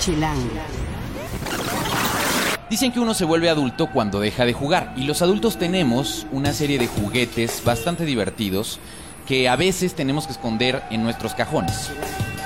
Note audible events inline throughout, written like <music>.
Chilango. Dicen que uno se vuelve adulto cuando deja de jugar y los adultos tenemos una serie de juguetes bastante divertidos que a veces tenemos que esconder en nuestros cajones.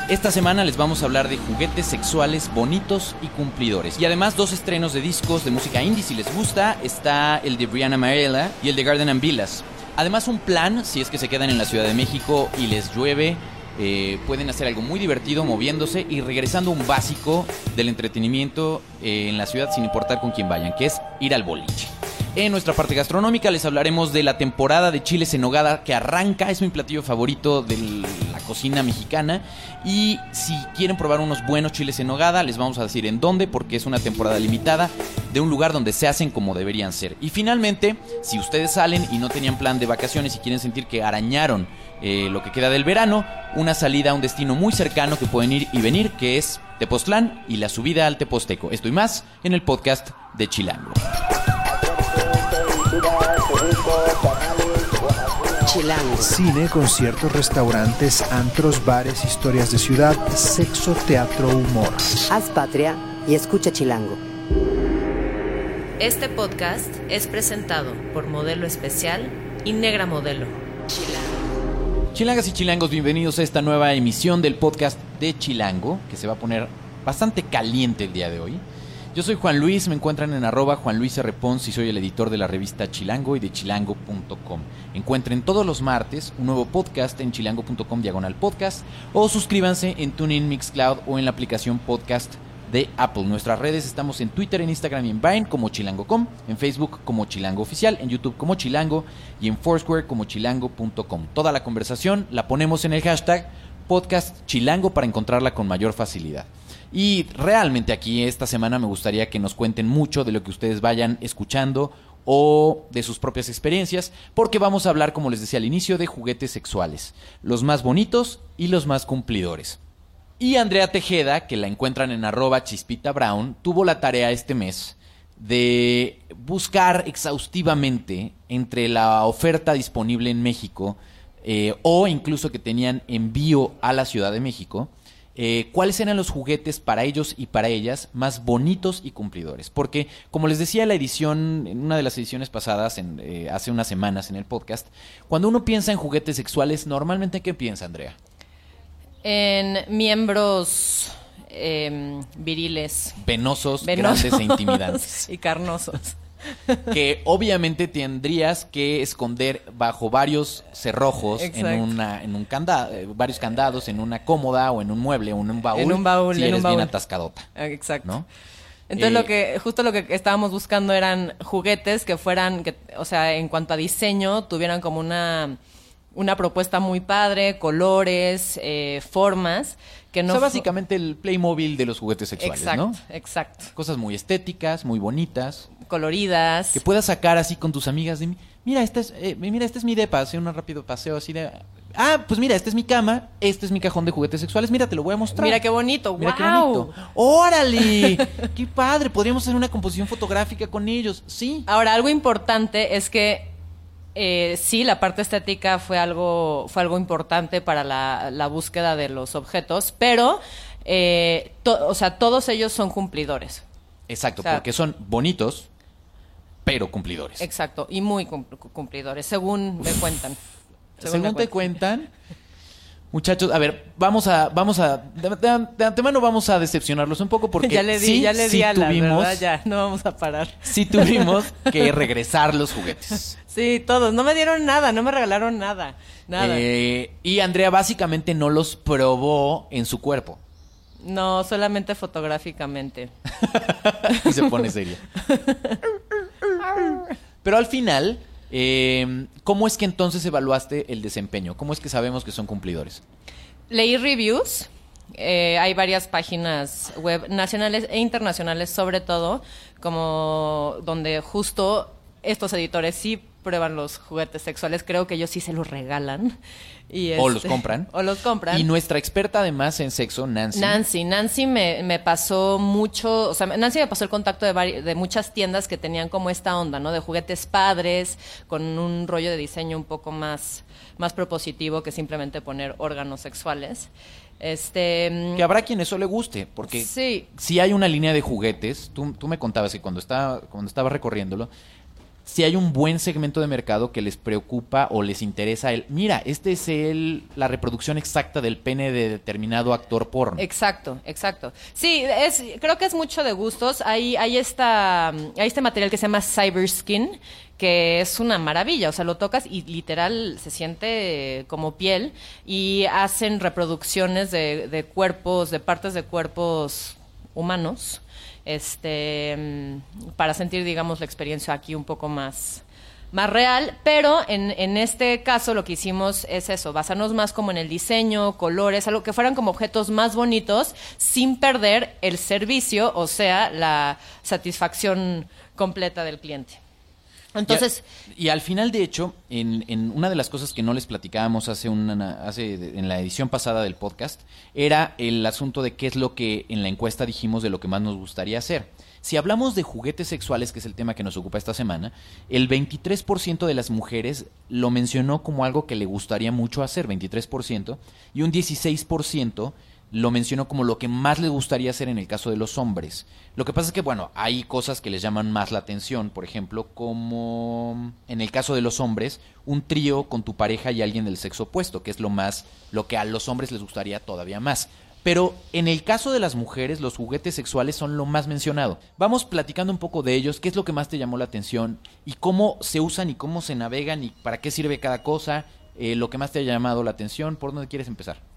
Esta semana les vamos a hablar de juguetes sexuales bonitos y cumplidores. Y además dos estrenos de discos de música indie si les gusta. Está el de Brianna Marella y el de Garden and Villas. Además un plan si es que se quedan en la Ciudad de México y les llueve. Eh, pueden hacer algo muy divertido moviéndose y regresando a un básico del entretenimiento eh, en la ciudad sin importar con quién vayan, que es ir al boliche. En nuestra parte gastronómica les hablaremos de la temporada de chiles en nogada que arranca, es mi platillo favorito de la cocina mexicana y si quieren probar unos buenos chiles en nogada les vamos a decir en dónde porque es una temporada limitada de un lugar donde se hacen como deberían ser. Y finalmente, si ustedes salen y no tenían plan de vacaciones y quieren sentir que arañaron eh, lo que queda del verano, una salida a un destino muy cercano que pueden ir y venir que es Tepoztlán y la subida al Teposteco. Esto y más en el podcast de Chilango. Chilango. Cine, conciertos, restaurantes, antros, bares, historias de ciudad, sexo, teatro, humor. Haz patria y escucha Chilango. Este podcast es presentado por Modelo Especial y Negra Modelo. Chilangas y chilangos, bienvenidos a esta nueva emisión del podcast de Chilango, que se va a poner bastante caliente el día de hoy. Yo soy Juan Luis, me encuentran en arroba Juan Luis R. Pons y soy el editor de la revista Chilango y de chilango.com. Encuentren todos los martes un nuevo podcast en chilango.com diagonal podcast o suscríbanse en TuneIn Mixcloud o en la aplicación podcast de Apple. Nuestras redes estamos en Twitter, en Instagram y en Vine como chilango.com, en Facebook como chilango oficial, en YouTube como chilango y en Foursquare como chilango.com. Toda la conversación la ponemos en el hashtag podcast chilango para encontrarla con mayor facilidad. Y realmente aquí esta semana me gustaría que nos cuenten mucho de lo que ustedes vayan escuchando o de sus propias experiencias, porque vamos a hablar, como les decía al inicio, de juguetes sexuales, los más bonitos y los más cumplidores. Y Andrea Tejeda, que la encuentran en arroba chispita brown, tuvo la tarea este mes de buscar exhaustivamente entre la oferta disponible en México eh, o incluso que tenían envío a la Ciudad de México, eh, cuáles eran los juguetes para ellos y para ellas más bonitos y cumplidores. Porque, como les decía en la edición, en una de las ediciones pasadas, en, eh, hace unas semanas en el podcast, cuando uno piensa en juguetes sexuales, normalmente ¿qué piensa, Andrea? En miembros em, viriles. Venosos, Venosos grandes e intimidantes. <laughs> y carnosos. que obviamente tendrías que esconder bajo varios cerrojos en una en un candado, varios candados en una cómoda o en un mueble o en un baúl. En un baúl, si en eres un bien baúl. atascadota, Ah, Exacto. ¿no? Entonces Eh, lo que justo lo que estábamos buscando eran juguetes que fueran que o sea, en cuanto a diseño tuvieran como una una propuesta muy padre, colores, eh, formas que no o sea, básicamente el Playmobil de los juguetes sexuales, Exacto, ¿no? exacto. Cosas muy estéticas, muy bonitas, Coloridas. que puedas sacar así con tus amigas de mira, este es eh, mira, este es mi depa, hacer un rápido paseo así de Ah, pues mira, esta es mi cama, este es mi cajón de juguetes sexuales, mira, te lo voy a mostrar. Mira qué bonito, Mira qué wow. bonito. ¡Órale! <laughs> ¡Qué padre! Podríamos hacer una composición fotográfica con ellos. Sí. Ahora, algo importante es que eh, sí, la parte estética fue algo, fue algo importante para la, la búsqueda de los objetos, pero, eh, to- o sea, todos ellos son cumplidores. Exacto, O sea- porque son bonitos, pero cumplidores. Exacto, y muy cum- cumplidores, según me cuentan. Según me te cuentan, <laughs> muchachos, a ver, vamos a, vamos a, de, de- de antemano vamos a decepcionarlos un poco porque <laughs> ya le di, sí, ya le di sí a la tuvimos, verdad, ya, no vamos a parar. sí tuvimos <laughs> que regresar los juguetes. Sí, todos, no me dieron nada, no me regalaron nada, nada. Eh, y Andrea básicamente no los probó en su cuerpo. No, solamente fotográficamente. <laughs> y se pone seria. Pero al final, eh, ¿cómo es que entonces evaluaste el desempeño? ¿Cómo es que sabemos que son cumplidores? Leí reviews. eh, hay varias páginas web nacionales e internacionales, sobre todo, como donde justo estos editores sí prueban los juguetes sexuales. Creo que ellos sí se los regalan. Y O este- los compran. <laughs> O los compran. Y nuestra experta además en sexo, Nancy. Nancy, Nancy me, me pasó mucho, o sea, Nancy me pasó el contacto de, vari- de muchas tiendas que tenían como esta onda, ¿no? De juguetes padres, con un rollo de diseño un poco más, más propositivo que simplemente poner órganos sexuales. Este, mm, Que habrá quien eso le guste, porque Sí. si hay una línea de juguetes, tú, tú me contabas que cuando estaba, cuando estaba recorriéndolo, si hay un buen segmento de mercado que les preocupa o les interesa el, mira, este es el, la reproducción exacta del pene de determinado actor porno. Exacto, exacto. Sí, es, creo que es mucho de gustos. Hay, hay, esta, hay este material que se llama Cyber Skin, que es una maravilla. O sea, lo tocas y literal se siente como piel y hacen reproducciones de, de cuerpos, de partes de cuerpos humanos, este, mm, para sentir, digamos, la experiencia aquí un poco más, más real, pero en, en este caso lo que hicimos es eso, basarnos más como en el diseño, colores, algo que fueran como objetos más bonitos sin perder el servicio, o sea, la satisfacción completa del cliente. Entonces, Y, a- y al final, de hecho, en, en una de las cosas que no les platicábamos hace una, hace en la edición pasada del podcast, era el asunto de qué es lo que en la encuesta dijimos de lo que más nos gustaría hacer. Si hablamos de juguetes sexuales, que es el tema que nos ocupa esta semana, el 23% de las mujeres lo mencionó como algo que le gustaría mucho hacer, 23%, y un 16% lo mencionó como lo que más les gustaría hacer en el caso de los hombres. Lo que pasa es que, bueno, hay cosas que les llaman más la atención, por ejemplo, como en el caso de los hombres, un trío con tu pareja y alguien del sexo opuesto, que es lo más, lo que a los hombres les gustaría todavía más. Pero en el caso de las mujeres, los juguetes sexuales son lo más mencionado. Vamos platicando un poco de ellos, qué es lo que más te llamó la atención y cómo se usan y cómo se navegan y para qué sirve cada cosa, eh, lo que más te ha llamado la atención, ¿por dónde quieres empezar?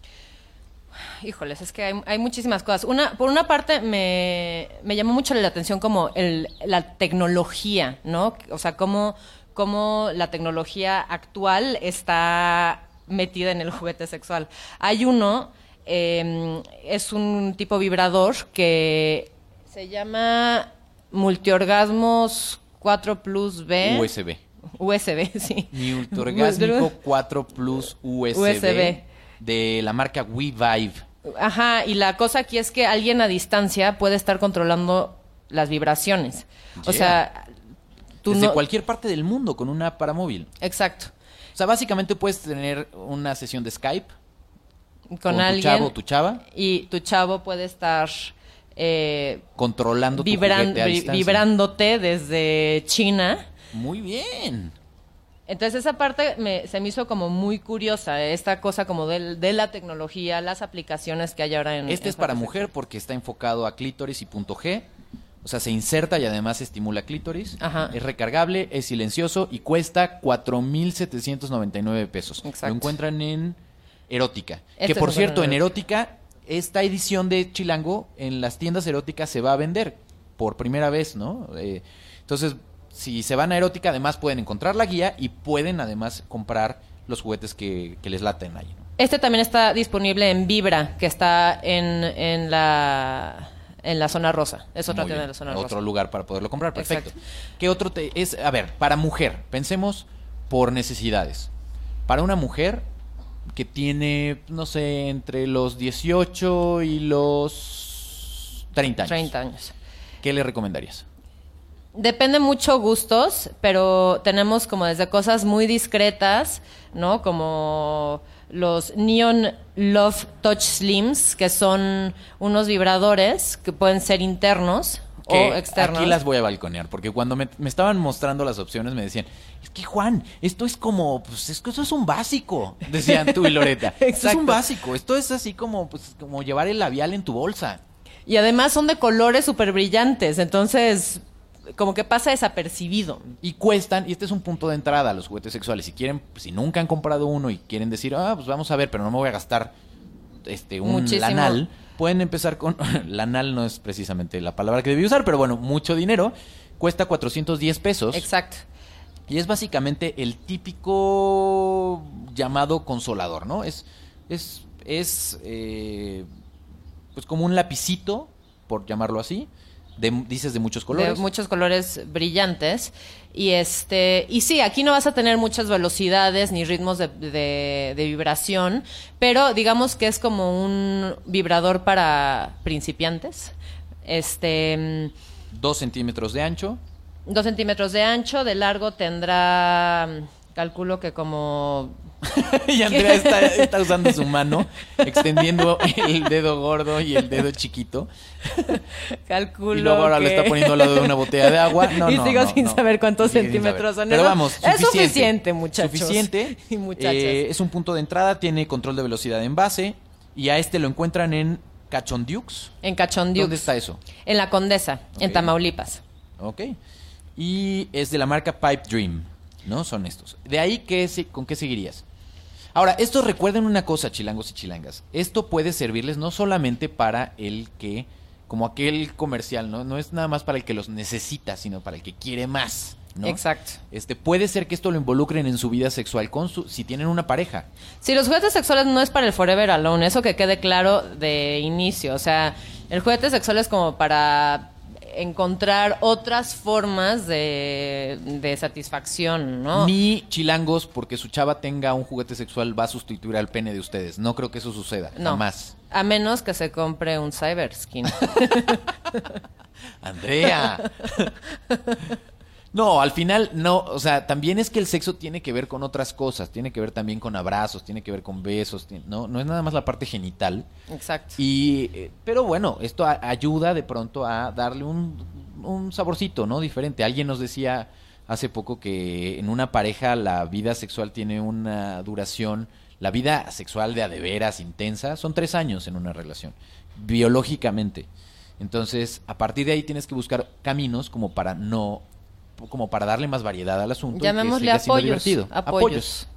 Híjoles, es que hay, hay muchísimas cosas. Una, por una parte, me, me llamó mucho la atención como el, la tecnología, ¿no? O sea, cómo, cómo la tecnología actual está metida en el juguete sexual. Hay uno, eh, es un tipo vibrador que se llama Multiorgasmos 4 Plus B. USB. USB, <laughs> sí. Multiorgásmico 4 Plus USB, USB. De la marca WeVibe. Ajá, y la cosa aquí es que alguien a distancia puede estar controlando las vibraciones. O sea, tú Desde no... cualquier parte del mundo con una app para móvil. Exacto. O sea, básicamente puedes tener una sesión de Skype Con, con, tu alguien. chavo tu chava Y tu chavo puede estar eh, controlando tu vibran- juguete a vi- distancia. vibrándote desde China. Muy bien. Entonces esa parte me, se me hizo como muy curiosa, esta cosa como del- de, la tecnología, las aplicaciones que hay ahora en... Este en es para mujer porque está enfocado a clítoris y punto G. O sea, se inserta y además estimula clítoris. Ajá. Es recargable, es silencioso y cuesta 4.799 pesos. Exacto. Lo encuentran en Erótica. Este que por cierto, en en Erótica, esta edición de Chilango en las tiendas eróticas se va a vender por primera vez, ¿no? Eh, entonces, si se van a Erótica, además pueden encontrar la guía y pueden además comprar los juguetes que, que les laten ahí, ¿no? Este también está disponible en Vibra, que está en, en la en la zona rosa. Es otra tienda de la zona Otro rosa. lugar para poderlo comprar, perfecto. Exacto. ¿Qué otro te es? A ver, para mujer, pensemos por necesidades. Para una mujer que tiene, no sé, entre los 18 y los 30 años. 30 años. ¿Qué le recomendarías? Depende mucho gustos, pero tenemos como desde cosas muy discretas, ¿no? Como los Neon Love Touch Slims, que son unos vibradores que pueden ser internos Que o externos. Aquí las voy a balconear, porque cuando me, me estaban mostrando las opciones me decían, es que Juan, esto es como, pues es que eso es un básico, decían tú y Loreta. <laughs> Esto es un básico, esto es así como, pues, como llevar el labial en tu bolsa. Y además son de colores súper brillantes, entonces como que pasa desapercibido. Y cuestan, y este es un punto de entrada a los juguetes sexuales. Si quieren, si nunca han comprado uno y quieren decir, ah, pues vamos a ver, pero no me voy a gastar este un Muchísimo. lanal, pueden empezar con. <laughs> lanal no es precisamente la palabra que debí usar, pero bueno, mucho dinero. Cuesta 410 pesos. Exacto. Y es básicamente el típico llamado consolador, ¿no? Es, es, es eh, pues como un lapicito, por llamarlo así, de, dices de muchos colores. De muchos colores brillantes. Y este, y sí, aquí no vas a tener muchas velocidades ni ritmos de, de- de vibración, pero digamos que es como un vibrador para principiantes. Este, Dos centímetros de ancho. mm, dos centímetros de ancho, de largo tendrá mm, Calculo que como <laughs> y Andrea está, está usando su mano, extendiendo el dedo gordo y el dedo chiquito. calculo Y luego ahora que... le está poniendo al lado de una botella de agua. No, <laughs> y no, sigo no, sin saber cuántos centímetros saber. son. Pero vamos, es suficiente. muchachos Suficiente. <laughs> y muchachas. Eh, es un punto de entrada, tiene control de velocidad en base. Y a este lo encuentran en Cachondiux. en Cachondiux. ¿Dónde está eso? En la Condesa, en. Tamaulipas. Ok. Y es de la marca Pipe Dream, ¿no? Son estos. De ahí, ¿qué, ¿con qué seguirías? Ahora, esto recuerden una cosa, chilangos y chilangas. Esto puede servirles no solamente para el que, como aquel comercial, ¿no? No es nada más para el que los necesita, sino para el que quiere más, ¿no? Exacto. Este, puede ser que esto lo involucren en su vida sexual con su, si tienen una pareja. Si los juguetes sexuales no es para el forever alone, eso que quede claro de inicio. O sea, el juguete sexual es como para encontrar otras formas de, de satisfacción, ¿no? Ni chilangos, porque su chava tenga un juguete sexual, va a sustituir al pene de ustedes. No creo que eso suceda, no. jamás. A menos que se compre un cyber skin. <laughs> Andrea. <laughs> No, al final no, o sea, también es que el sexo tiene que ver con otras cosas, tiene que ver también con abrazos, tiene que ver con besos, no, no es nada más la parte genital. Exacto. Y, eh, pero bueno, esto a- ayuda de pronto a darle un, un saborcito, ¿no? Diferente. Alguien nos decía hace poco que en una pareja la vida sexual tiene una duración, la vida sexual de a de veras intensa, son tres años en una relación, biológicamente. Entonces, a partir de ahí tienes que buscar caminos como para no, como para darle más variedad al asunto. Llamémosle apoyos, divertido. apoyos. Apoyos.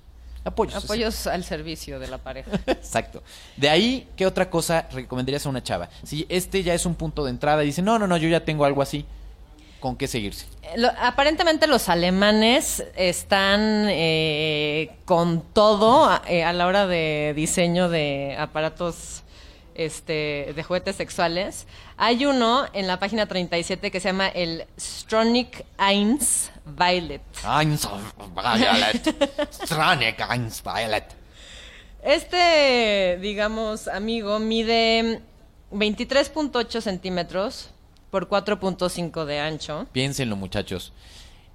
Apoyos. Apoyos al servicio de la pareja. <laughs> Exacto. De ahí, ¿qué otra cosa recomendarías a una chava? Si este ya es un punto de entrada y dice, no, no, no, yo ya tengo algo así, ¿con qué seguirse? Lo- aparentemente los alemanes están eh, con todo a, eh, a la hora de diseño de aparatos este, de juguetes sexuales. Hay uno en la página 37 que se llama el Stronic 1 Violet. Eins Violet. Stranek Eins Violet. Este, digamos, amigo mide 23.8 centímetros por 4.5 de ancho. Piénsenlo, muchachos.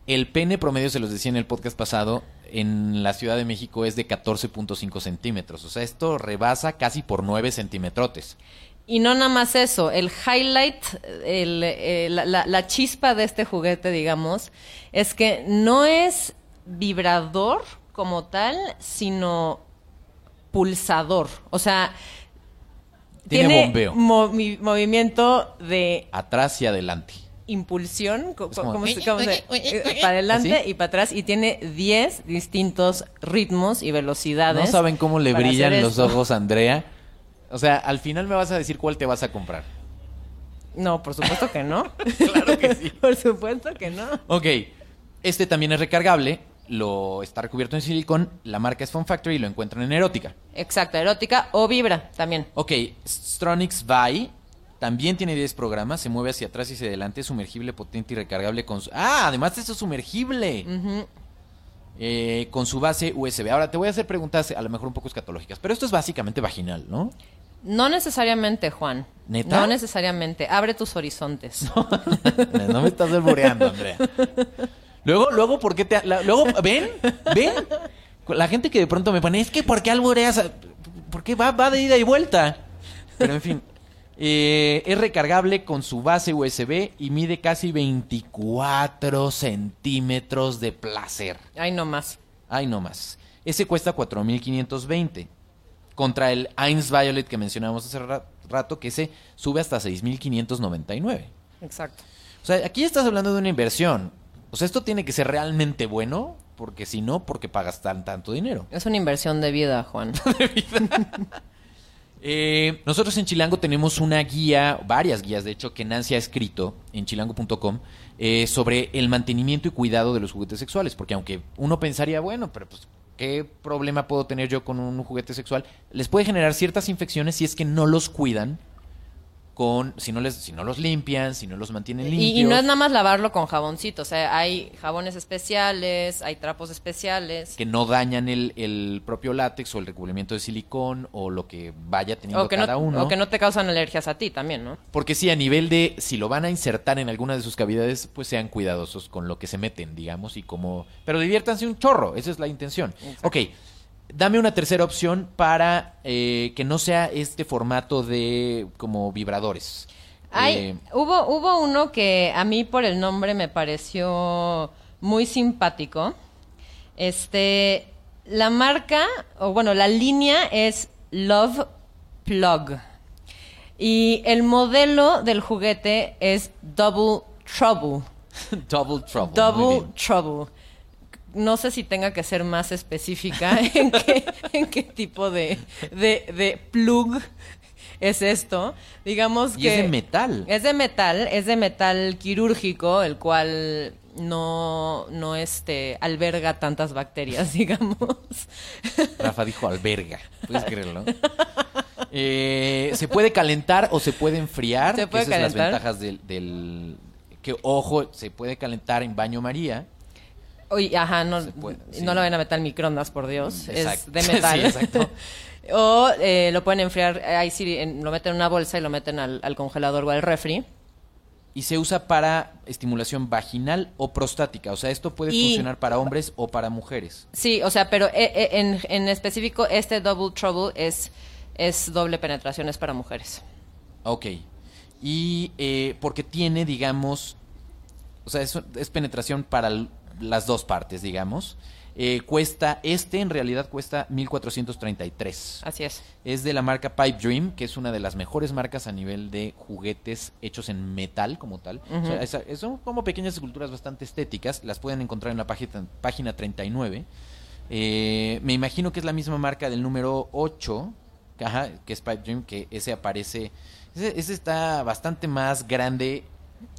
El pene promedio, se los decía en el podcast pasado, en la Ciudad de México es de 14.5 centímetros. O sea, esto rebasa casi por 9 centímetrotes. Y no nada más eso, el highlight, el, eh, la, la- la chispa de este juguete, digamos, es que no es vibrador como tal, sino pulsador. O sea, Tiene bombeo. movi- movimiento de Atrás y adelante. Impulsión, como- ¿cómo se- cómo se- eh, para adelante ¿Así? y para atrás, y tiene 10 distintos ritmos y velocidades. ¿No saben cómo le brillan los ojos a Andrea? <laughs> O sea, al final me vas a decir cuál te vas a comprar. No, por supuesto que no. <laughs> Claro que sí. <laughs> por supuesto que no. Ok, este también es recargable, lo está recubierto en silicón, la marca es Fun Factory y lo encuentran en erótica. Exacto, erótica o vibra también. Ok, Stronix Vi también tiene 10 programas, se mueve hacia atrás y hacia adelante, es sumergible, potente y recargable con su... Ah, además esto es sumergible. Eh, con su base USB. Ahora te voy a hacer preguntas a lo mejor un poco escatológicas, pero esto es básicamente vaginal, ¿no? No necesariamente, Juan. ¿Neta? No necesariamente. Abre tus horizontes. <laughs> no me estás alboreando, Andrea. Luego, luego, ¿por qué te... la- luego, ¿ven? ¿Ven? La gente que de pronto me pone, es que ¿por qué alboreas? a- ¿Por qué va, va de ida y vuelta? Pero en fin, eh, es recargable con su base USB y mide casi 24 centímetros de placer. Ay, no más. Ay, no más. Ese cuesta 4.520. Contra el Eins Violet que mencionábamos hace ra- rato, que ese sube hasta 6.599. Exacto. O sea, aquí estás hablando de una inversión. O sea, esto tiene que ser realmente bueno, porque si no, porque pagas tan, tanto dinero. Es una inversión de vida, Juan. <laughs> Eh, nosotros en Chilango tenemos una guía, varias guías de hecho, que Nancy ha escrito en chilango.com eh, sobre el mantenimiento y cuidado de los juguetes sexuales. Porque aunque uno pensaría, bueno, pero pues, ¿qué problema puedo tener yo con un juguete sexual? Les puede generar ciertas infecciones si es que no los cuidan con si no les si no los limpian, si no los mantienen limpios. y no es nada más lavarlo con jaboncito, o sea, hay jabones especiales, hay trapos especiales. que no dañan el, el propio látex o el recubrimiento de silicón o lo que vaya teniendo O que, cada no, uno. o que no te causan alergias a ti también, ¿no? Porque sí, a nivel de si lo van a insertar en alguna de sus cavidades, pues sean cuidadosos con lo que se meten, digamos, y como... Pero diviértanse un chorro, esa es la intención. Ok, dame una tercera opción para eh, que no sea este formato de como vibradores. Hay, Eh, hubo, hubo uno que a mí por el nombre me pareció muy simpático. Este, la marca, o bueno, la línea es Love Plug. Y el modelo del juguete es Double Trouble. <laughs> double trouble. Double. Trouble. No sé si tenga que ser más específica <laughs> en qué, en qué tipo de, de, de plug es esto. Digamos Y que... es de metal. Es de metal, es de metal quirúrgico, el cual no, no este, alberga tantas bacterias, <laughs> digamos. Rafa dijo alberga. ¿Puedes creerlo? Eh, se puede calentar o se puede enfriar. Se que puede esas son las ventajas del, del- Que, ojo, se puede calentar en baño María. Ajá, no, Se puede, sí. no lo van a meter al microondas, por Dios. Exacto. Es de <laughs> metal. Sí, exacto. <laughs> o eh, lo pueden enfriar, eh, ahí sí, en- lo meten en una bolsa y lo meten al, al congelador o al refri. Y se usa para estimulación vaginal o prostática. O sea, esto puede Y- funcionar para hombres o para mujeres. Sí, o sea, pero eh, en, en específico este Double Trouble es, es doble penetración, es para mujeres. Ok. Y eh, porque tiene, digamos, o sea, es, es penetración para l- las dos partes, digamos. Eh, cuesta, este en realidad cuesta 1433. Así es. Es de la marca Pipe Dream, que es una de las mejores marcas a nivel de juguetes hechos en metal como tal. O sea, esa- es- son como pequeñas esculturas bastante estéticas. Las pueden encontrar en la página, página 39. Eh, me imagino que es la misma marca del número 8, que, ajá, que es Pipe Dream, que ese aparece... Ese, ese está bastante más grande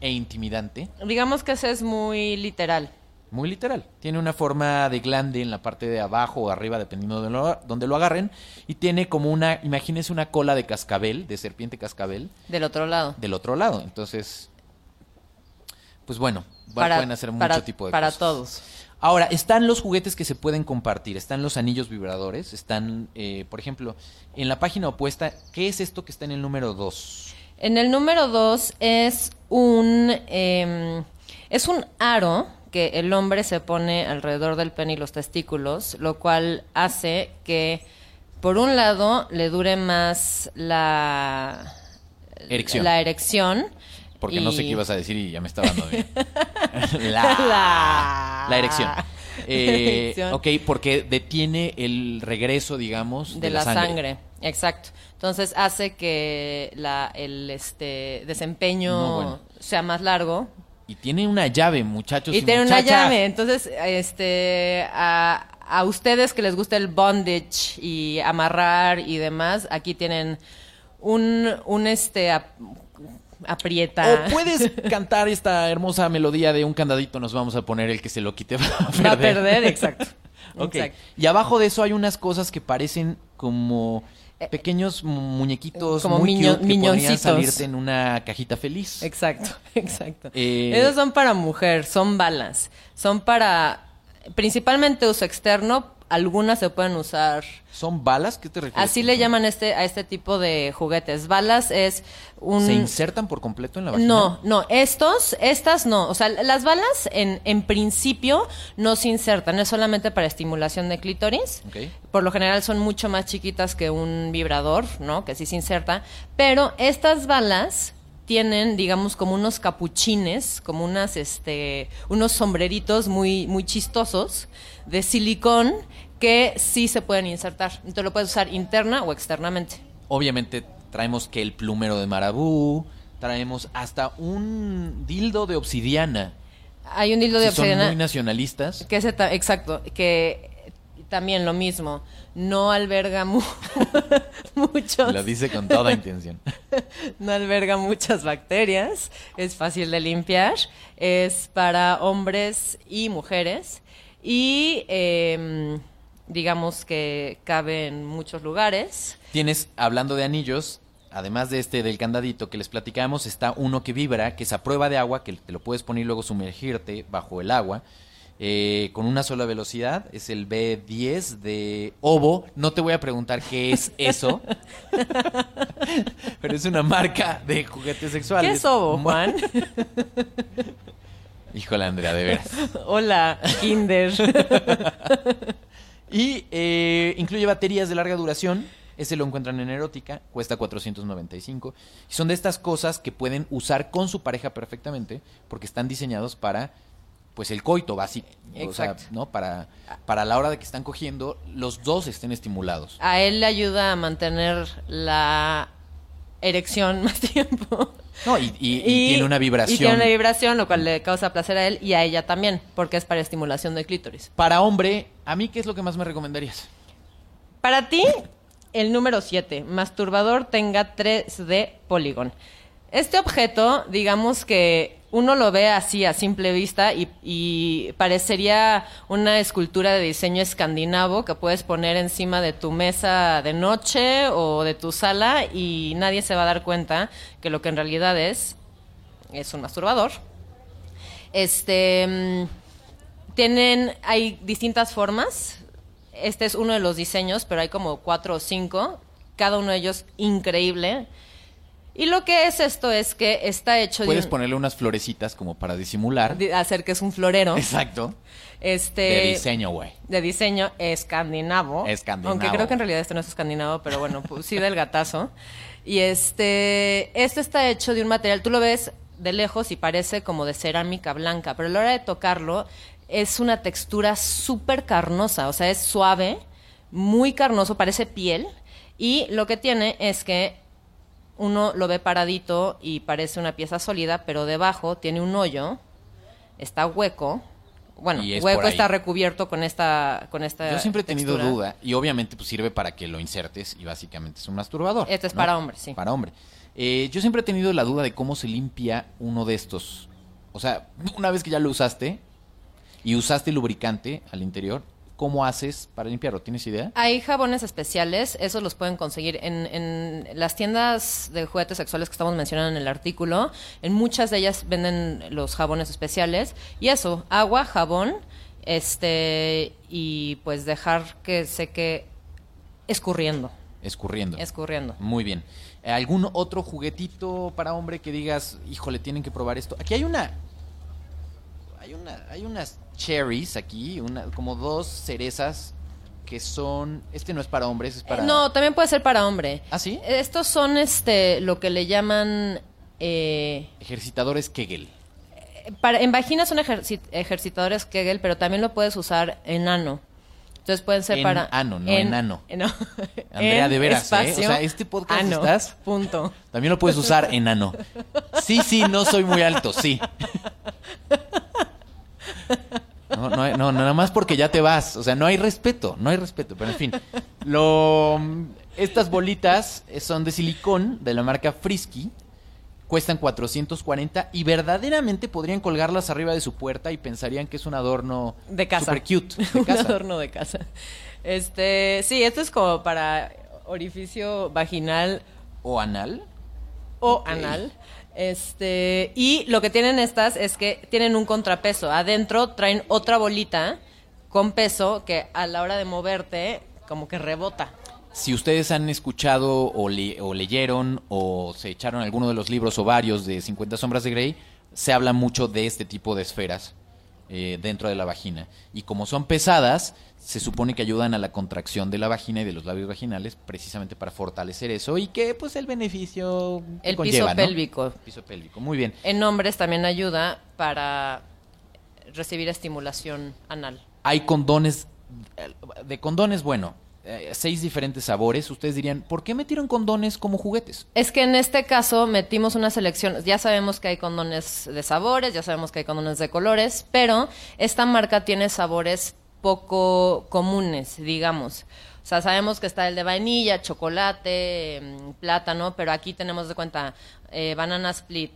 e intimidante. Digamos que ese es muy literal. Muy literal. Tiene una forma de glande en la parte de abajo o arriba, dependiendo de lo- donde lo agarren. Y tiene como una, imagínense una cola de cascabel, de serpiente cascabel, Del otro lado. del otro lado. Entonces, pues bueno, Para- pueden hacer mucho para- tipo de para cosas. todos. Ahora, están los juguetes que se pueden compartir. Están los anillos vibradores. Están, eh, por ejemplo, en la página opuesta, ¿qué es esto que está en el número 2? En el número dos es un em, es un aro que el hombre se pone alrededor del pene y los testículos, lo cual hace que por un lado le dure más la Erección. la erección Porque no sé qué ibas a decir y ya me está dando bien. <laughs> la, La- la erección. <laughs> Eh, Erección. ok, porque detiene el regreso, digamos, de, la, sangre. Exacto. Entonces hace que la, el este desempeño No, bueno. sea más largo, Y tiene una llave, muchachos. Y Y, tiene una llave. Entonces, este, a, a ustedes que les gusta el bondage y amarrar y demás, aquí tienen un, un este, ap- aprieta. O puedes cantar esta hermosa melodía de un candadito, nos vamos a poner el que se lo quite. <laughs> Va a perder. Va a perder, exacto. <laughs> Ok. Exacto. Y abajo de eso hay unas cosas que parecen como pequeños muñequitos Eh, Como muy miño- cute que podrían salirte en una cajita feliz. Exacto, <laughs> exacto. Eh, Esos son para mujer, son balas. Son para, principalmente uso externo, algunas se pueden usar ¿Son balas? ¿Qué te refieres? Así le llaman este, a este tipo de juguetes. Balas es un... ¿Se insertan por completo en la vagina? No, no, estos, estas no. O sea, las balas en, en principio no se insertan, es solamente para estimulación de clítoris. Por lo general son mucho más chiquitas que un vibrador, ¿no? Que sí se inserta. Pero estas balas tienen, digamos, como unos capuchines, como unas, este, unos sombreritos muy, muy chistosos de silicón que sí se pueden insertar. Entonces lo puedes usar interna o externamente. Obviamente traemos que el plumero de marabú, traemos hasta un dildo de obsidiana. Hay un dildo de Si son obsidiana. muy nacionalistas. Que ese exacto, que también lo mismo, no alberga mu- <laughs> muchos, Lo dice con toda intención. <laughs> no alberga muchas bacterias, es fácil de limpiar, es para hombres y mujeres y em, digamos que cabe en muchos lugares. Tienes, hablando de anillos, además de este del candadito que les platicamos, está uno que vibra, que es a prueba de agua, que te lo puedes poner y luego sumergirte bajo el agua. Eh, con una sola velocidad, es el B10 de Ovo. No te voy a preguntar qué es eso, <laughs> pero es una marca de juguetes sexuales. ¿Qué es Ovo, Juan? <laughs> Híjole, Andrea, de veras. <laughs> Hola, Kinder. Y eh, incluye baterías de larga duración. Ese lo encuentran en Erótica, cuesta 495. Y son de estas cosas que pueden usar con su pareja perfectamente, porque están diseñados para pues el coito básico, o sea, Exacto. ¿no? Para, para la hora de que están cogiendo, los dos estén estimulados. A él le ayuda a mantener la erección <laughs> más tiempo. No, y, y- y tiene una vibración. Y tiene una vibración, lo cual le causa placer a él y a ella también, porque es para estimulación del clítoris. Para hombre, ¿a mí qué es lo que más me recomendarías? Para ti, el número 7, masturbador tenga 3D Polygon. Este objeto, digamos que uno lo ve así a simple vista y, y parecería una escultura de diseño escandinavo que puedes poner encima de tu mesa de noche o de tu sala y nadie se va a dar cuenta que lo que en realidad es es un masturbador. Este mm, tienen hay distintas formas. Este es uno de los diseños, pero hay como cuatro o cinco, cada uno de ellos increíble. Y lo que es esto es que está hecho de Puedes un- ponerle unas florecitas como para disimular. de hacer que es un florero. Exacto. Este De diseño, güey. de diseño escandinavo. Escandinavo. Aunque creo que en realidad este no es escandinavo, pero bueno, pues sí del gatazo. Y este, esto está hecho de un material, tú lo ves de lejos y parece como de cerámica blanca, pero a la hora de tocarlo es una textura súper carnosa, o sea, es suave, muy carnoso, parece piel. Y lo que tiene es que uno lo ve paradito y parece una pieza sólida, pero debajo tiene un hoyo, está hueco. Bueno, es hueco está recubierto con esta con esta Yo siempre he tenido textura. duda y obviamente pues sirve para que lo insertes y básicamente es un masturbador. Este es ¿no? para hombre, sí. Para hombre. Eh, yo siempre he tenido la duda de cómo se limpia uno de estos. O sea, <laughs> una vez que ya lo usaste y usaste lubricante al interior, ¿cómo haces para limpiarlo? ¿Tienes idea? Hay jabones especiales, esos los pueden conseguir en, en las tiendas de juguetes sexuales que estamos mencionando en el artículo. En muchas de ellas venden los jabones especiales. Y eso, agua, jabón, este, y pues dejar que seque escurriendo. Escurriendo. Escurriendo. Muy bien. ¿Algún otro juguetito para hombre que digas, híjole, tienen que probar esto? Aquí hay una. Hay una. Hay unas cherries aquí, una, como dos cerezas que son. Este no es para hombres, es para. Eh, No, también puede ser para hombre. ¿Ah, sí? Estos son este lo que le llaman eh, Ejercitadores Kegel. para, en vagina son ejerci- ejercitadores Kegel, pero también lo puedes usar en ano. Entonces pueden ser En para ano, no en ano. no. <laughs> Andrea, En de veras, ¿eh? O sea, este podcast ano, estás- Punto. También lo puedes usar enano. Sí, sí, no soy muy alto, sí. <laughs> No, no, no, nada más porque ya te vas. O sea, no hay respeto, no hay respeto. Pero en fin, lo, estas bolitas son de silicón de la marca Frisky. Cuestan 440 y verdaderamente podrían colgarlas arriba de su puerta y pensarían que es un adorno De casa. super cute. de <laughs> Un casa. adorno de casa. Este, sí, esto es como para orificio vaginal O anal. o anal. Este, y lo que tienen estas es que tienen un contrapeso. Adentro traen otra bolita con peso que a la hora de moverte como que rebota. Si ustedes han escuchado o, o leyeron o se echaron alguno de los libros o varios de 50 sombras de Grey, se habla mucho de este tipo de esferas eh, dentro de la vagina. Y como son pesadas, se supone que ayudan a la contracción de la vagina y de los labios vaginales precisamente para fortalecer eso y que pues el beneficio El conlleva, piso ¿no? pélvico. Piso pélvico, muy bien. En hombres también ayuda para recibir estimulación anal. Hay condones, de condones, bueno, eh, seis diferentes sabores. Ustedes dirían, ¿por qué metieron condones como juguetes? Es que en este caso metimos una selección, ya sabemos que hay condones de sabores, ya sabemos que hay condones de colores, pero esta marca tiene sabores poco comunes, digamos. O sea, sabemos que está el de vainilla, chocolate, mm, plátano, pero aquí tenemos de cuenta eh, banana split,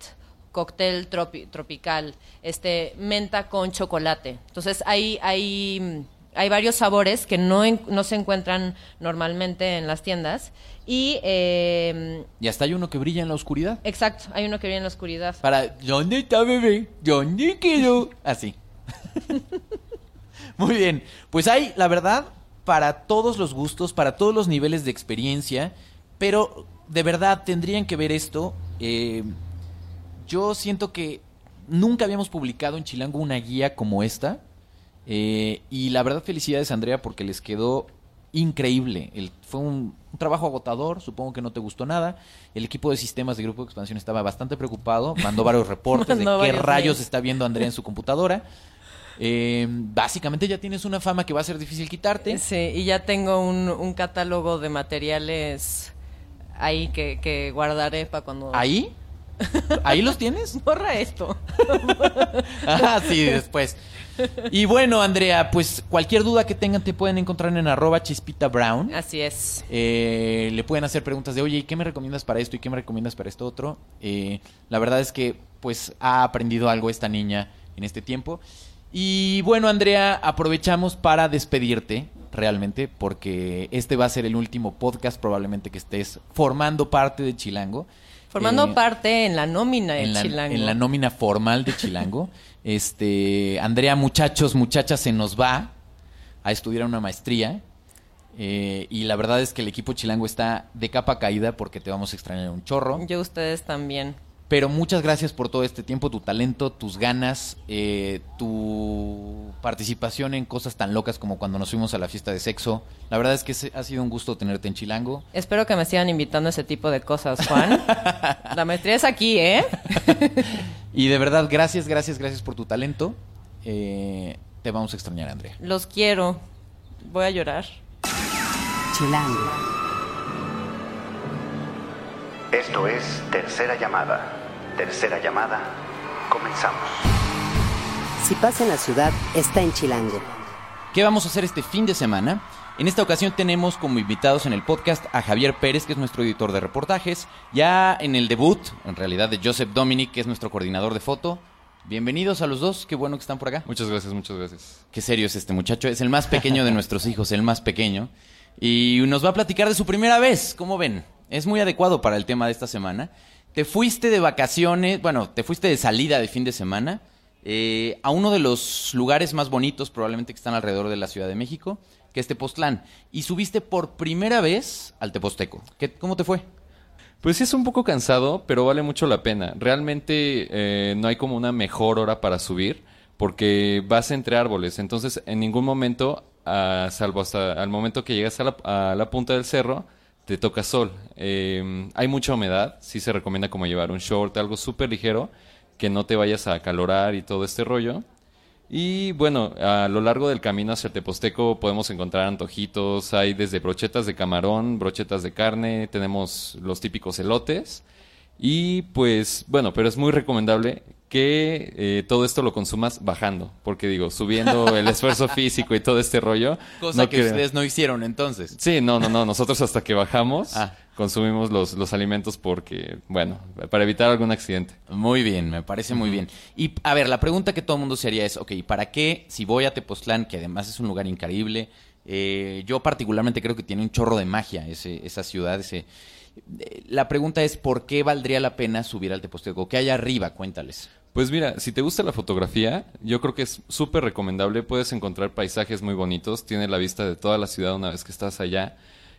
cóctel tropi- tropical, este menta con chocolate. Entonces hay hay hay varios sabores que no, en- no se encuentran normalmente en las tiendas. Y, eh, Y hasta hay uno que brilla en la oscuridad. exacto, hay uno que viene en la oscuridad. Para, ¿dónde está bebé? ¿Dónde quedó? Así. <laughs> Muy bien. Pues hay, la verdad, para todos los gustos, para todos los niveles de experiencia, pero de verdad tendrían que ver esto. Eh, yo siento que nunca habíamos publicado en Chilango una guía como esta. Eh, y la verdad, felicidades, Andrea, porque les quedó increíble. El- fue un, un trabajo agotador, supongo que no te gustó nada. El equipo de sistemas de Grupo de Expansión estaba bastante preocupado, mandó varios reportes de Mandó qué varios rayos mails. está viendo Andrea en su computadora. Eh, básicamente ya tienes una fama que va a ser difícil quitarte. Sí, y ya tengo un, un catálogo de materiales ahí que, que guardaré para cuando... ¿Ahí? <laughs> ¿Ahí los tienes? Borra esto. <laughs> Ah, sí, después. <laughs> Y bueno, Andrea, pues cualquier duda que tengan te pueden encontrar en arroba chispita brown. Así es. Eh, le pueden hacer preguntas de, oye, ¿y qué me recomiendas para esto? ¿Y qué me recomiendas para esto otro? Eh, la verdad es que, pues, ha aprendido algo esta niña en este tiempo. Y bueno, Andrea, aprovechamos para despedirte, realmente, porque este va a ser el último podcast probablemente que estés formando parte de Chilango. Formando Eh, parte en la nómina de en la, Chilango. en la nómina formal de Chilango. <laughs> este, Andrea, muchachos, muchachas, se nos va a estudiar una maestría. Eh, y la verdad es que el equipo Chilango está de capa caída porque te vamos a extrañar un chorro. Yo ustedes también. Pero muchas gracias por todo este tiempo, tu talento, tus ganas, eh, tu participación en cosas tan locas como cuando nos fuimos a la fiesta de sexo. La verdad es que ha sido un gusto tenerte en Chilango. Espero que me sigan invitando a ese tipo de cosas, Juan. <laughs> la maestría es aquí, ¿eh? Y de verdad, gracias, gracias, gracias por tu talento. Eh, te vamos a extrañar, Andrea. Los quiero. Voy a llorar. Chilango. Esto es Tercera Llamada. Tercera Llamada. Comenzamos. Si pasa en la ciudad, está en Chilango. ¿Qué vamos a hacer este fin de semana? En esta ocasión tenemos como invitados en el podcast a Javier Pérez, que es nuestro editor de reportajes, ya en el debut, en realidad, de Joseph Dominic, que es nuestro coordinador de foto. Bienvenidos a los dos, qué bueno que están por acá. Muchas gracias, muchas gracias. Qué serio es este muchacho, es el más pequeño de nuestros hijos, el más pequeño. Y nos va a platicar de su primera vez, ¿cómo ven? Es muy adecuado para el tema de esta semana. Te fuiste de vacaciones, bueno, te fuiste de salida de fin de semana eh, a uno de los lugares más bonitos probablemente que están alrededor de la Ciudad de México, que es Tepoztlán. Y subiste por primera vez al Teposteco. ¿Qué, ¿Cómo te fue? Pues sí es un poco cansado, pero vale mucho la pena. Realmente eh, no hay como una mejor hora para subir, porque vas entre árboles. Entonces, en ningún momento, ah, salvo hasta al momento que llegas a la punta del cerro, te toca sol. Eh, hay mucha humedad, sí se recomienda como llevar un short, algo súper ligero, que no te vayas a acalorar y todo este rollo. Y bueno, a lo largo del camino hacia Teposteco podemos encontrar antojitos, hay desde brochetas de camarón, brochetas de carne, tenemos los típicos elotes. Y pues bueno, pero es muy recomendable que eh, todo esto lo consumas bajando, porque digo, subiendo el esfuerzo <laughs> físico y todo este rollo. Cosa no que creo- ustedes no hicieron entonces. Sí, no, no, no, nosotros hasta que bajamos Ah. consumimos los, los alimentos porque, bueno, para evitar algún accidente. Muy bien, me parece muy bien. Y a ver, la pregunta que todo el mundo se haría es, ok, ¿para qué si voy a Tepoztlán, que además es un lugar increíble? eh, yo particularmente creo que tiene un chorro de magia ese, esa ciudad, ese... eh, La pregunta es, ¿por qué valdría la pena subir al Teposteco? ¿Qué hay arriba? Cuéntales. Pues mira, si te gusta la fotografía, yo creo que es súper recomendable. Puedes encontrar paisajes muy bonitos. Tiene la vista de toda la ciudad una vez que estás allá.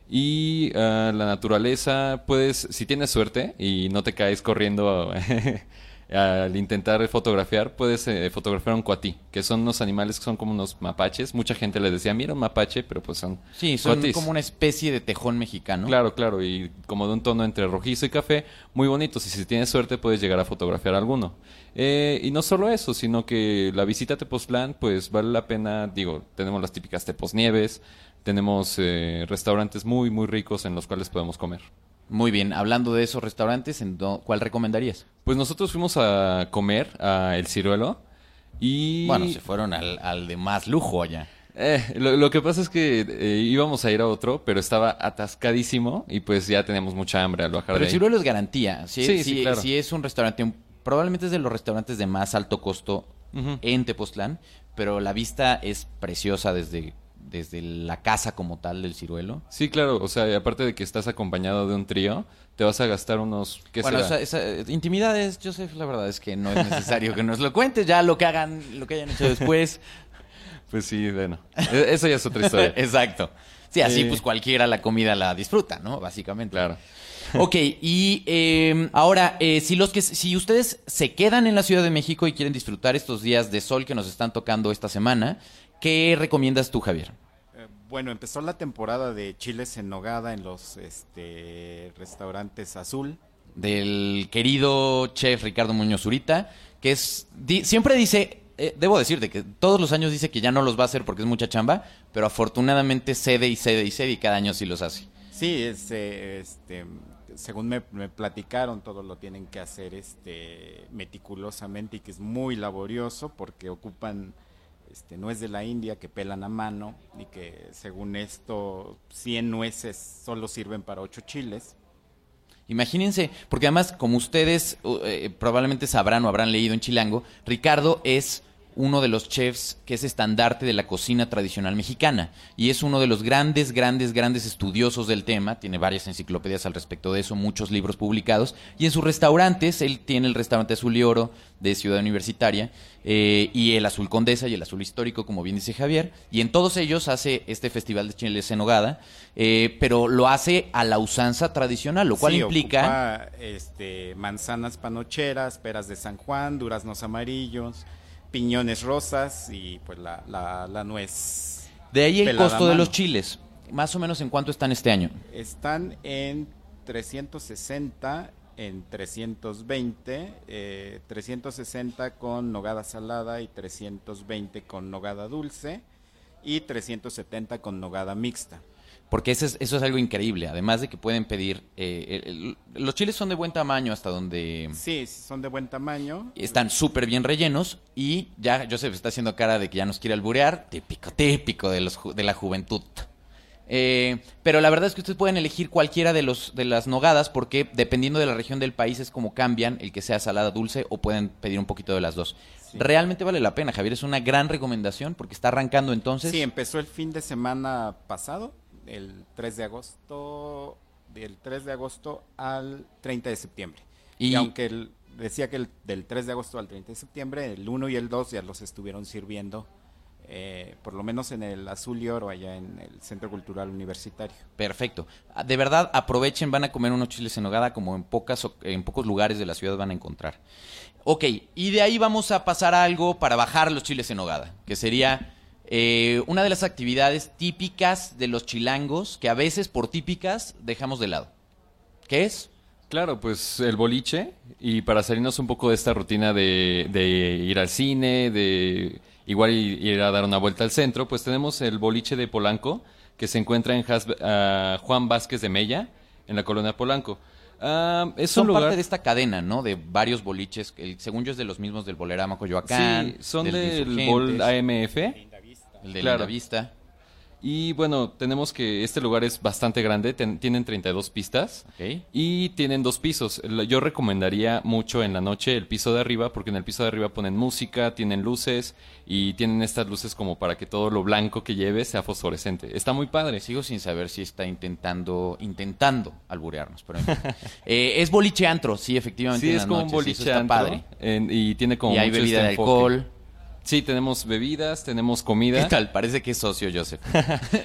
Y ah, la naturaleza, puedes, si tienes suerte y no te caes corriendo <laughs> al intentar fotografiar, puedes eh, fotografiar un cuatí, que son unos animales que son como unos mapaches. Mucha gente les decía, mira un mapache, pero pues son Sí, son cuatis. como una especie de tejón mexicano. Claro, claro, y como de un tono entre rojizo y café, muy bonitos. Y si tienes suerte, puedes llegar a fotografiar alguno. Eh, y no solo eso, sino que la visita a Tepoztlán, pues vale la pena. Digo, tenemos las típicas Tepoznieves, tenemos eh, restaurantes muy, muy ricos en los cuales podemos comer. Muy bien, hablando de esos restaurantes, ¿en ¿cuál recomendarías? Pues nosotros fuimos a comer a El Ciruelo y... Bueno, se fueron al, al de más lujo allá. Eh, lo, lo que pasa es que eh, íbamos a ir a otro, pero estaba atascadísimo y pues ya teníamos mucha hambre al bajar Pero de el ahí. Ciruelo es garantía. Si, Sí, si- sí, claro. si es un restaurante, un- probablemente es de los restaurantes de más alto costo en Tepoztlán, pero la vista es preciosa desde, desde la casa como tal del ciruelo. Sí, claro, o sea, aparte de que estás acompañado de un trío, te vas a gastar unos... ¿qué bueno, será? esa, esa- intimidades, Joseph, la verdad es que no es necesario que nos lo cuentes, ya lo que hagan, lo que hayan hecho después. <laughs> Pues sí, bueno, e- eso ya es otra historia. <laughs> Exacto. Sí, así Eh. pues cualquiera la comida la disfruta, ¿no? Básicamente. Claro. Ok, y eh, ahora, eh, si, los que, si ustedes se quedan en la Ciudad de México y quieren disfrutar estos días de sol que nos están tocando esta semana, ¿qué recomiendas tú, Javier? Bueno, empezó la temporada de chiles en nogada en los este, restaurantes Azul. Del querido chef Ricardo Muñoz Zurita, que es di- siempre dice, eh, debo decirte que todos los años dice que ya no los va a hacer porque es mucha chamba, pero afortunadamente cede y cede y cede y cada año sí los hace. Sí, es, eh, este, según me, me platicaron, todo lo tienen que hacer este, meticulosamente y que es muy laborioso porque ocupan este, nuez de la India que pelan a mano y que según esto 100 nueces solo sirven para 8 chiles. Imagínense, porque además, como ustedes eh, probablemente sabrán o habrán leído en Chilango, Ricardo es uno de los chefs que es estandarte de la cocina tradicional mexicana y es uno de los grandes, grandes, grandes estudiosos del tema. Tiene varias enciclopedias al respecto de eso, muchos libros publicados. Y en sus restaurantes, él tiene el restaurante Azul y Oro de Ciudad Universitaria eh, y el Azul Condesa y el Azul Histórico, como bien dice Javier. Y en todos ellos hace este festival de chiles en nogada, eh, pero lo hace a la usanza tradicional, lo cual Sí, implica... ocupa, este, manzanas panocheras, peras de San Juan, duraznos amarillos, piñones rosas y pues la, la, la nuez. De ahí el costo de los chiles. Más o menos en cuánto están este año. Están en 360, en 320, eh, 360 con nogada salada y 320 con nogada dulce y 370 con nogada mixta. Porque eso es, eso es algo increíble. Además de que pueden pedir. eh, el- el- los chiles son de buen tamaño hasta donde. Sí, son de buen tamaño. Están súper bien rellenos. Y ya Joseph está haciendo cara de que ya nos quiere alburear. Típico, típico de, los, de la juventud. Eh, pero la verdad es que ustedes pueden elegir cualquiera de, los, de las nogadas porque dependiendo de la región del país es como cambian el que sea salada dulce o pueden pedir un poquito de las dos. Realmente vale la pena, Javier. Es una gran recomendación porque está arrancando entonces. Sí, empezó el fin de semana pasado, el 3 de agosto, del 3 de agosto al 30 de septiembre. Y- Y, aunque el- decía que el, del 3 de agosto al 30 de septiembre, el 1 y el 2 ya los estuvieron sirviendo, eh, por lo menos en el Azul y Oro, allá en el Centro Cultural Universitario. Perfecto. Ah, De verdad, aprovechen, van a comer unos chiles en nogada como en, pocas, o- en pocos lugares de la ciudad van a encontrar. Ok, y de ahí vamos a pasar a algo para bajar los chiles en nogada, que sería eh, una de las actividades típicas de los chilangos, que a veces por típicas dejamos de lado. ¿Qué es? Claro, pues el boliche y para salirnos un poco de esta rutina de, de ir al cine, de igual ir a dar una vuelta al centro, pues tenemos el boliche de Polanco que se encuentra en Has- ah, Juan Vázquez de Mella, en la colonia Polanco. Ah, es Son un lugar... parte de esta cadena, ¿no? De varios boliches, que según yo es de los mismos del Bolerama Coyoacán. Sí, son del de del Bol AMF. El de claro. Linda Vista. Y bueno, tenemos que este lugar es bastante grande, ten- tienen 32 pistas. Y tienen dos pisos. Yo recomendaría mucho en la noche el piso de arriba, porque en el piso de arriba ponen música, tienen luces y tienen estas luces como para que todo lo blanco que lleves sea fosforescente. Está muy padre. Sigo sin saber si está intentando intentando alburearnos, pero en fin. <laughs> Eh, es boliche antro, sí, efectivamente. Sí, en es como un noches, sí, eso boliche está antro, padre. en- y tiene como y hay mucho bebida este de alcohol. Sí, tenemos bebidas, tenemos comida. ¿Qué tal? Parece que es socio, Joseph. <laughs>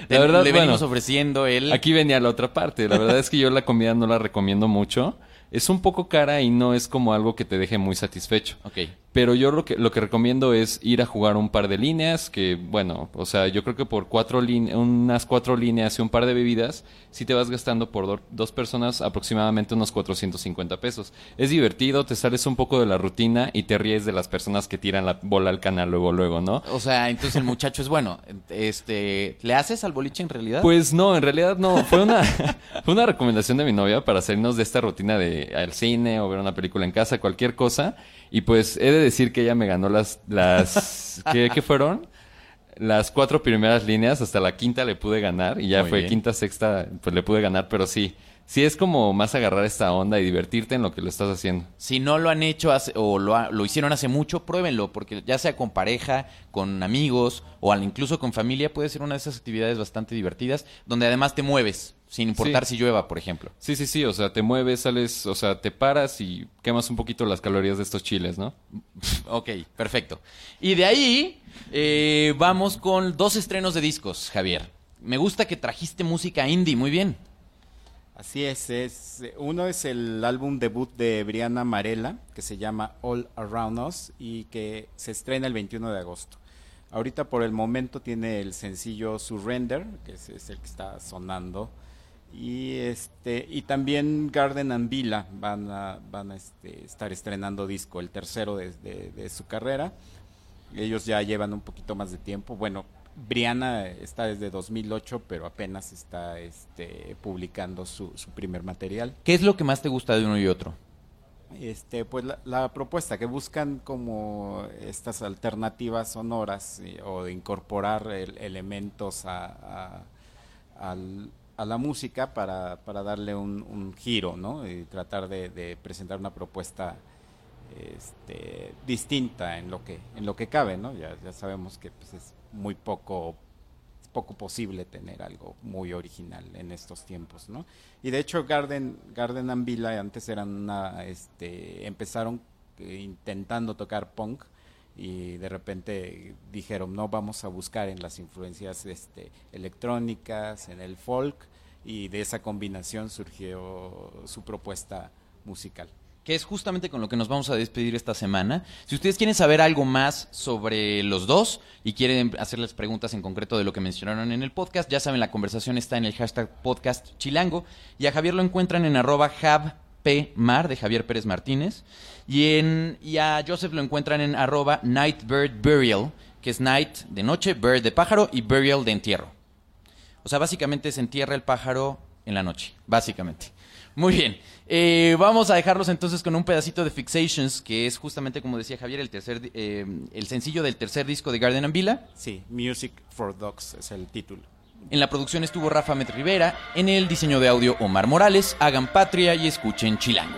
La verdad, le venimos bueno, ofreciendo el... Aquí venía la otra parte. La verdad es que yo la comida no la recomiendo mucho. Es un poco cara y no es como algo que te deje muy satisfecho. Ok. Pero yo lo que, lo que recomiendo es ir a jugar un par de líneas, que bueno, o sea, yo creo que por cuatro líneas, unas cuatro líneas y un par de bebidas, si te vas gastando por do- dos personas aproximadamente unos 450 pesos. Es divertido, te sales un poco de la rutina y te ríes de las personas que tiran la bola al canal luego, luego, ¿no? O sea, entonces el muchacho es bueno. Este, ¿Le haces al boliche en realidad? Pues no, en realidad no. Fue una, <laughs> fue una recomendación de mi novia para salirnos de esta rutina de al cine o ver una película en casa, cualquier cosa. Y pues he de decir que ella me ganó las, las, <laughs> ¿qué, qué fueron? Las cuatro primeras líneas, hasta la quinta le pude ganar y ya Muy fue bien. quinta, sexta, pues le pude ganar, pero sí, sí es como más agarrar esta onda y divertirte en lo que lo estás haciendo. Si no lo han hecho hace- o lo, ha- lo hicieron hace mucho, pruébenlo, porque ya sea con pareja, con amigos o al- incluso con familia, puede ser una de esas actividades bastante divertidas, donde además te mueves, sin importar Sí. si llueva, por ejemplo. Sí, sí, sí, o sea, te mueves, sales, o sea, te paras y quemas un poquito las calorías de estos chiles, ¿no? Ok, perfecto. Y de ahí eh, vamos con dos estrenos de discos, Javier. Me gusta que trajiste música indie, muy bien. Así es, es uno es el álbum debut de Brianna Marella que se llama All Around Us y que se estrena el 21 de agosto. Ahorita por el momento tiene el sencillo Surrender, que es, es el que está sonando y este y también Garden and Villa van a van a este, estar estrenando disco, el tercero de, de- de su carrera. Ellos ya llevan un poquito más de tiempo. Bueno, Brianna está desde 2008, pero apenas está este, publicando su, su primer material. ¿Qué es lo que más te gusta de uno y otro? Este, pues la, la propuesta que buscan como estas alternativas sonoras eh, o de incorporar el- elementos a, a- al- a la música para, para darle un, un giro, ¿no? Y tratar de, presentar una propuesta este, distinta en lo que en lo que cabe, ¿no? Ya, ya sabemos que pues, es muy poco es poco posible tener algo muy original en estos tiempos, ¿no? Y de hecho Garden Garden and Villa antes eran una este empezaron eh, intentando tocar punk y de repente dijeron, "No, vamos a buscar en las influencias este electrónicas, en el folk" y de esa combinación surgió su propuesta musical. que es justamente con lo que nos vamos a despedir esta semana. Si ustedes quieren saber algo más sobre los dos y quieren hacerles preguntas en concreto de lo que mencionaron en el podcast, ya saben, la conversación está en el hashtag podcast chilango y a Javier lo encuentran en arroba javpmar de Javier Pérez Martínez y, a Joseph lo encuentran en arroba nightbirdburial, que es night de noche, bird de pájaro y burial de entierro. O sea, básicamente se entierra el pájaro en la noche, básicamente. Muy bien. Eh, vamos a dejarlos entonces con un pedacito de Fixations, que es justamente, como decía Javier, el, tercer, eh, el sencillo del tercer disco de Garden and Villa. Sí, Music for Dogs es el título. En la producción estuvo Rafa Met Rivera, en el diseño de audio Omar Morales. Hagan patria y escuchen Chilango.